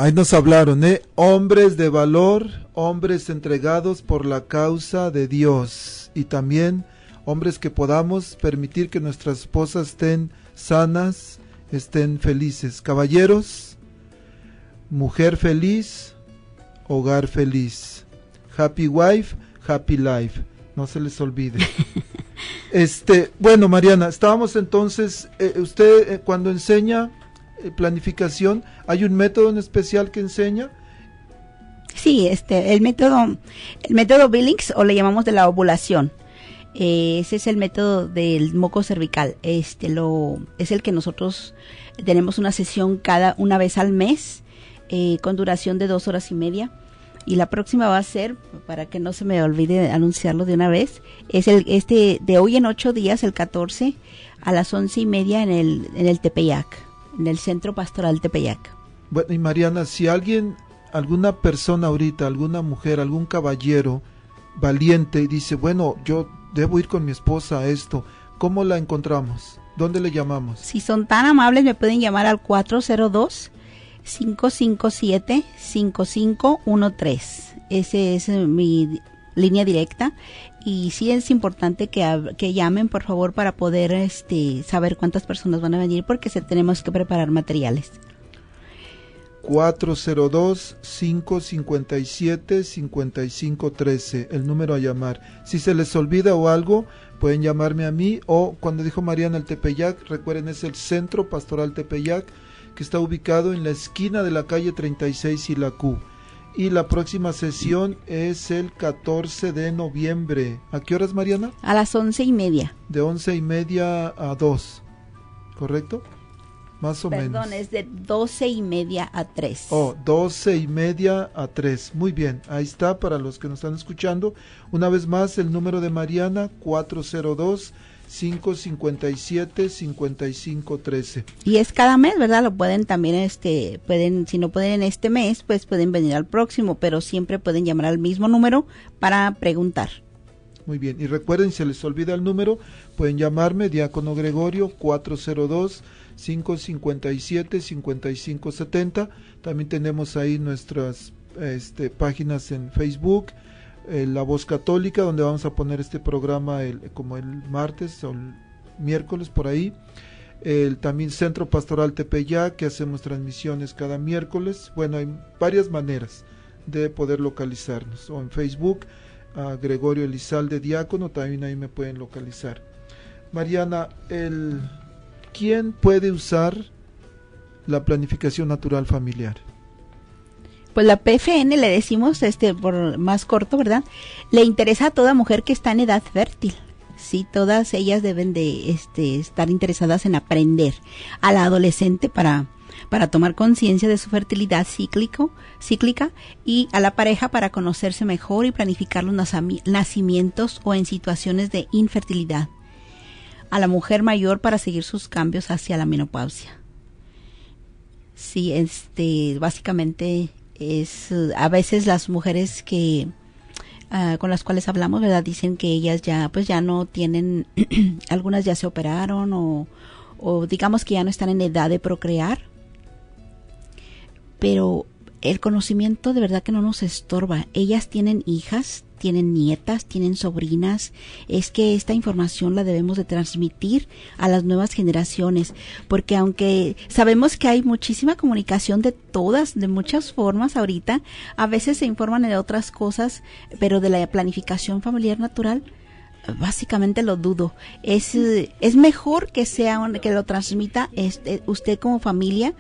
Ahí nos hablaron, ¿eh? Hombres de valor, hombres entregados por la causa de Dios y también hombres que podamos permitir que nuestras esposas estén sanas, estén felices. Caballeros, mujer feliz, hogar feliz. Happy wife, happy life. No se les olvide. este, bueno, Mariana, estábamos entonces, eh, usted eh, cuando enseña planificación, ¿hay un método en especial que enseña? Sí, este, el método, el método Billings o le llamamos de la ovulación. Eh, ese es el método del moco cervical. Este lo es el que nosotros tenemos una sesión cada una vez al mes eh, con duración de dos horas y media. Y la próxima va a ser, para que no se me olvide anunciarlo de una vez, es el este de hoy en ocho días, el 14 a las once y media en el en el Tepeyac en el Centro Pastoral Tepeyac. Bueno, y Mariana, si alguien, alguna persona ahorita, alguna mujer, algún caballero valiente dice, bueno, yo debo ir con mi esposa a esto, ¿cómo la encontramos? ¿Dónde le llamamos? Si son tan amables, me pueden llamar al 402 557 5513. Ese es mi línea directa y sí es importante que, que llamen por favor para poder este, saber cuántas personas van a venir porque se, tenemos que preparar materiales. 402-557-5513, el número a llamar. Si se les olvida o algo, pueden llamarme a mí o cuando dijo Mariana el Tepeyac, recuerden es el Centro Pastoral Tepeyac que está ubicado en la esquina de la calle 36 y la Q y la próxima sesión es el 14 de noviembre. ¿A qué horas, Mariana? A las once y media. De once y media a dos, ¿correcto? Más o menos. Perdón, es de doce y media a tres. Oh, doce y media a tres. Muy bien, ahí está para los que nos están escuchando. Una vez más, el número de Mariana, 402 557 5513. Y es cada mes, ¿verdad? Lo pueden también este pueden si no pueden en este mes, pues pueden venir al próximo, pero siempre pueden llamar al mismo número para preguntar. Muy bien, y recuerden, si se les olvida el número, pueden llamarme, Diácono Gregorio, 402 557 5570. También tenemos ahí nuestras este, páginas en Facebook, eh, la Voz Católica, donde vamos a poner este programa el, como el martes o el miércoles por ahí. El, también Centro Pastoral Tepeyac, que hacemos transmisiones cada miércoles. Bueno, hay varias maneras de poder localizarnos. O en Facebook, a Gregorio Elizalde Diácono, también ahí me pueden localizar. Mariana, el, ¿quién puede usar la planificación natural familiar? Pues la PFN le decimos, este, por más corto, ¿verdad? Le interesa a toda mujer que está en edad fértil. Sí, todas ellas deben de este, estar interesadas en aprender. A la adolescente para para tomar conciencia de su fertilidad cíclico, cíclica y a la pareja para conocerse mejor y planificar los nacimientos o en situaciones de infertilidad. A la mujer mayor para seguir sus cambios hacia la menopausia. Sí, este, básicamente es a veces las mujeres que ah, con las cuales hablamos, ¿verdad? Dicen que ellas ya, pues ya no tienen, algunas ya se operaron o, o digamos que ya no están en edad de procrear pero el conocimiento de verdad que no nos estorba. Ellas tienen hijas, tienen nietas, tienen sobrinas. Es que esta información la debemos de transmitir a las nuevas generaciones, porque aunque sabemos que hay muchísima comunicación de todas, de muchas formas ahorita, a veces se informan de otras cosas, pero de la planificación familiar natural, básicamente lo dudo. Es, es mejor que sea que lo transmita este, usted como familia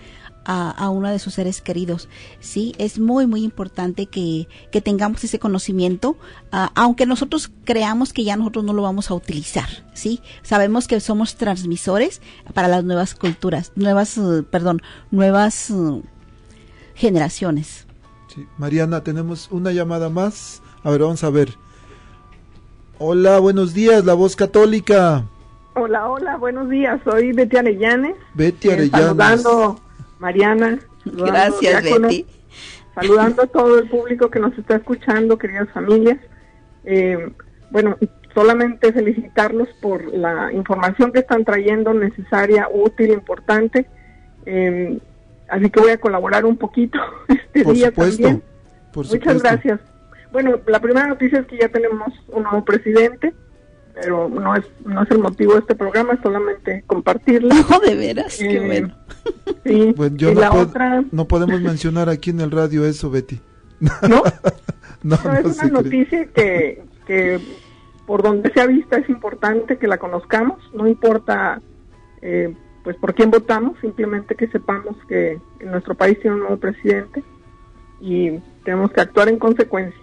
a, uno de sus seres queridos. Sí, es muy, muy importante que, tengamos ese conocimiento, ah, aunque nosotros creamos que ya nosotros no lo vamos a utilizar. Sí, sabemos que somos transmisores para las nuevas culturas, nuevas, eh, perdón, nuevas eh, generaciones. Sí. Mariana, tenemos una llamada más. A ver, vamos a ver. Hola, buenos días, la voz católica. Hola, hola, buenos días. Soy Betty Arellanes. Betty eh, Arellanes. Mariana. Gracias, Betty. Saludando a todo el público que nos está escuchando, queridas familias. Eh, bueno, solamente felicitarlos por la información que están trayendo, necesaria, útil, importante. Eh, así que voy a colaborar un poquito este día también. Muchas gracias. Bueno, la primera noticia es que ya tenemos un nuevo presidente pero no es no es el motivo de este programa, es solamente compartirlo. No, de veras, qué eh, bueno. Sí, yo y no, la otra... no podemos mencionar aquí en el radio eso, Betty. ¿No? no, es una noticia que, que por donde sea vista es importante que la conozcamos, no importa eh, pues por quién votamos, simplemente que sepamos que nuestro país tiene un nuevo presidente y tenemos que actuar en consecuencia.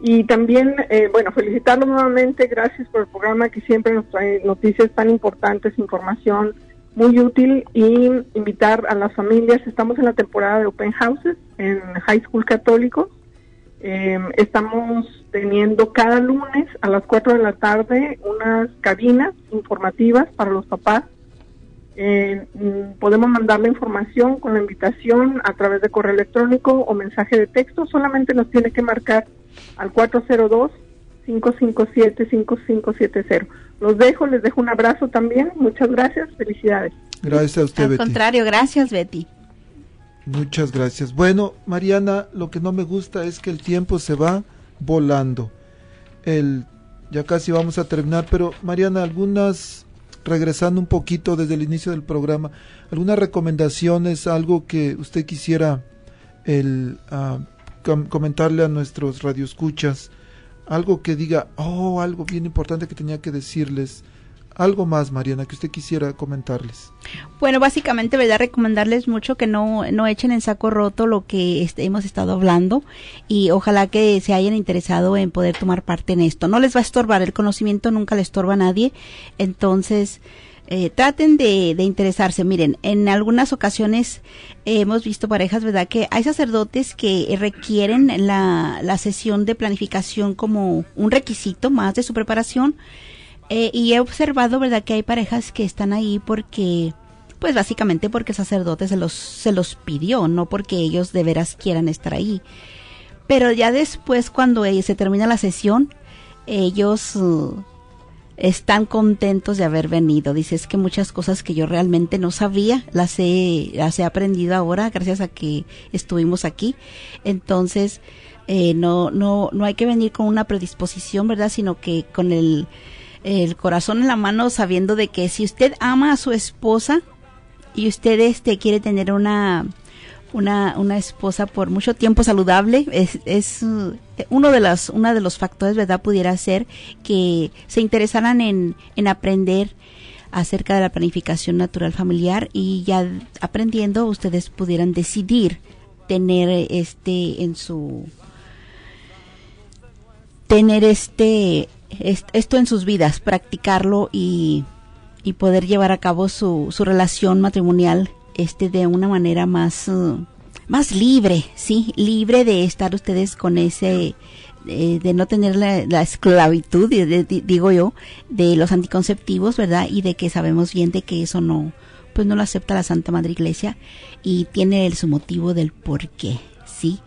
Y también, eh, bueno, felicitarlos nuevamente, gracias por el programa que siempre nos trae noticias tan importantes, información muy útil y invitar a las familias. Estamos en la temporada de Open Houses en High School Católico. Eh, estamos teniendo cada lunes a las 4 de la tarde unas cabinas informativas para los papás. Eh, mm, podemos mandar la información con la invitación a través de correo electrónico o mensaje de texto. Solamente nos tiene que marcar al 402-557-5570. Los dejo, les dejo un abrazo también. Muchas gracias, felicidades. Gracias a usted, Al contrario, gracias, Betty. Muchas gracias. Bueno, Mariana, lo que no me gusta es que el tiempo se va volando. El, ya casi vamos a terminar, pero Mariana, algunas, regresando un poquito desde el inicio del programa, algunas recomendaciones, algo que usted quisiera el, uh, comentarle a nuestros radioescuchas algo que diga, oh, algo bien importante que tenía que decirles. Algo más, Mariana, que usted quisiera comentarles. Bueno, básicamente, ¿verdad? Recomendarles mucho que no, no echen en saco roto lo que este, hemos estado hablando y ojalá que se hayan interesado en poder tomar parte en esto. No les va a estorbar, el conocimiento nunca le estorba a nadie. Entonces, eh, traten de, interesarse. Miren, en algunas ocasiones hemos visto parejas, ¿verdad? Que hay sacerdotes que requieren la, la sesión de planificación como un requisito más de su preparación. Eh, y he observado, ¿verdad? Que hay parejas que están ahí porque, pues básicamente porque el sacerdote se los, se los pidió, no porque ellos de veras quieran estar ahí. Pero ya después, cuando se termina la sesión, ellos están contentos de haber venido. Dices que muchas cosas que yo realmente no sabía, las he, las he aprendido ahora gracias a que estuvimos aquí. Entonces, eh, no, no, no hay que venir con una predisposición, ¿verdad? Sino que con el, el corazón en la mano sabiendo de que si usted ama a su esposa y usted este quiere tener una una, una esposa por mucho tiempo saludable es, es uh, uno de los uno de los factores verdad pudiera ser que se interesaran en, en aprender acerca de la planificación natural familiar y ya aprendiendo ustedes pudieran decidir tener este en su tener este esto en sus vidas practicarlo y, y poder llevar a cabo su, su relación matrimonial este de una manera más uh, más libre, sí, libre de estar ustedes con ese eh, de no tener la, esclavitud, digo yo, de los anticonceptivos, ¿verdad? Y de que sabemos bien de que eso no, pues no lo acepta la Santa Madre Iglesia y tiene el, su motivo del por qué, ¿sí?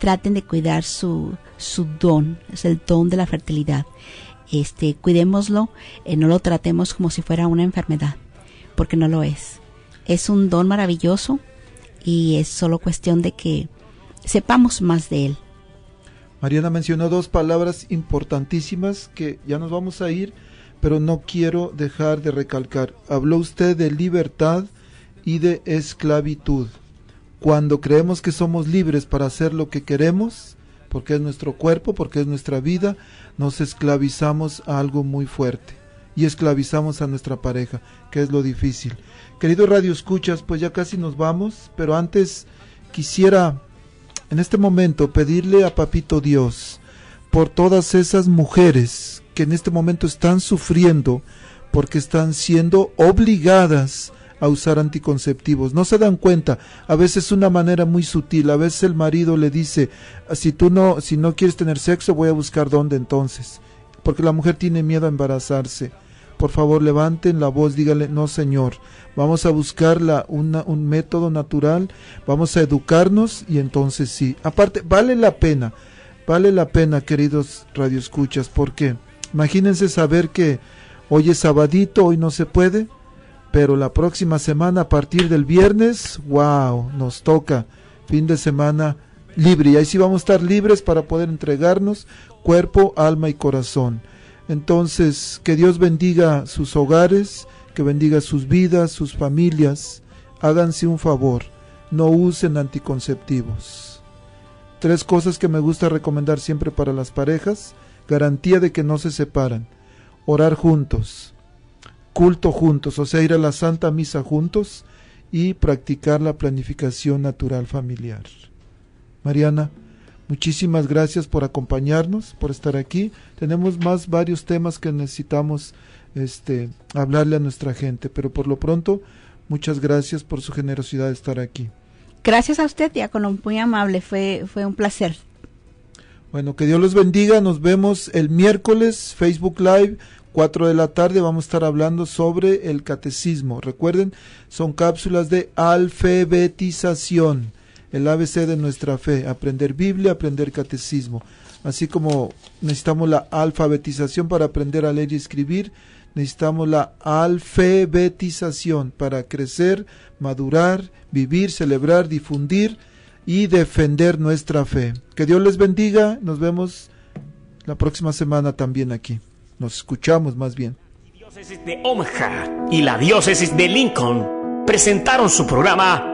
Traten de cuidar su, su don, es el don de la fertilidad. Este, cuidémoslo, eh, no lo tratemos como si fuera una enfermedad, porque no lo es. Es un don maravilloso y es solo cuestión de que sepamos más de él. Mariana mencionó dos palabras importantísimas que ya nos vamos a ir, pero no quiero dejar de recalcar. Habló usted de libertad y de esclavitud. Cuando creemos que somos libres para hacer lo que queremos, porque es nuestro cuerpo, porque es nuestra vida, nos esclavizamos a algo muy fuerte y esclavizamos a nuestra pareja, que es lo difícil. Querido Radio Escuchas, pues ya casi nos vamos, pero antes quisiera en este momento pedirle a Papito Dios por todas esas mujeres que en este momento están sufriendo porque están siendo obligadas a usar anticonceptivos. No se dan cuenta, a veces una manera muy sutil, a veces el marido le dice, si tú no si no quieres tener sexo, voy a buscar dónde entonces, porque la mujer tiene miedo a embarazarse. Por favor, levanten la voz, díganle, no señor, vamos a buscar un método natural, vamos a educarnos y entonces sí. Aparte, vale la pena, vale la pena, queridos radioescuchas, porque imagínense saber que hoy es sabadito, hoy no se puede, pero la próxima semana, a partir del viernes, wow, nos toca fin de semana libre y ahí sí vamos a estar libres para poder entregarnos cuerpo, alma y corazón. Entonces, que Dios bendiga sus hogares, que bendiga sus vidas, sus familias. Háganse un favor, no usen anticonceptivos. Tres cosas que me gusta recomendar siempre para las parejas. Garantía de que no se separan. Orar juntos. Culto juntos, o sea, ir a la Santa Misa juntos y practicar la planificación natural familiar. Mariana, Muchísimas gracias por acompañarnos, por estar aquí. Tenemos más varios temas que necesitamos este, hablarle a nuestra gente, pero por lo pronto, muchas gracias por su generosidad de estar aquí. Gracias a usted, diácono, muy amable, fue, fue un placer. Bueno, que Dios los bendiga, nos vemos el miércoles, Facebook Live, 4 de la tarde, vamos a estar hablando sobre el catecismo. Recuerden, son cápsulas de alfabetización el ABC de nuestra fe, aprender Biblia, aprender catecismo. Así como necesitamos la alfabetización para aprender a leer y escribir, necesitamos la alfabetización para crecer, madurar, vivir, celebrar, difundir y defender nuestra fe. Que Dios les bendiga, nos vemos la próxima semana también aquí. Nos escuchamos más bien. La diócesis de Omaha y la diócesis de Lincoln presentaron su programa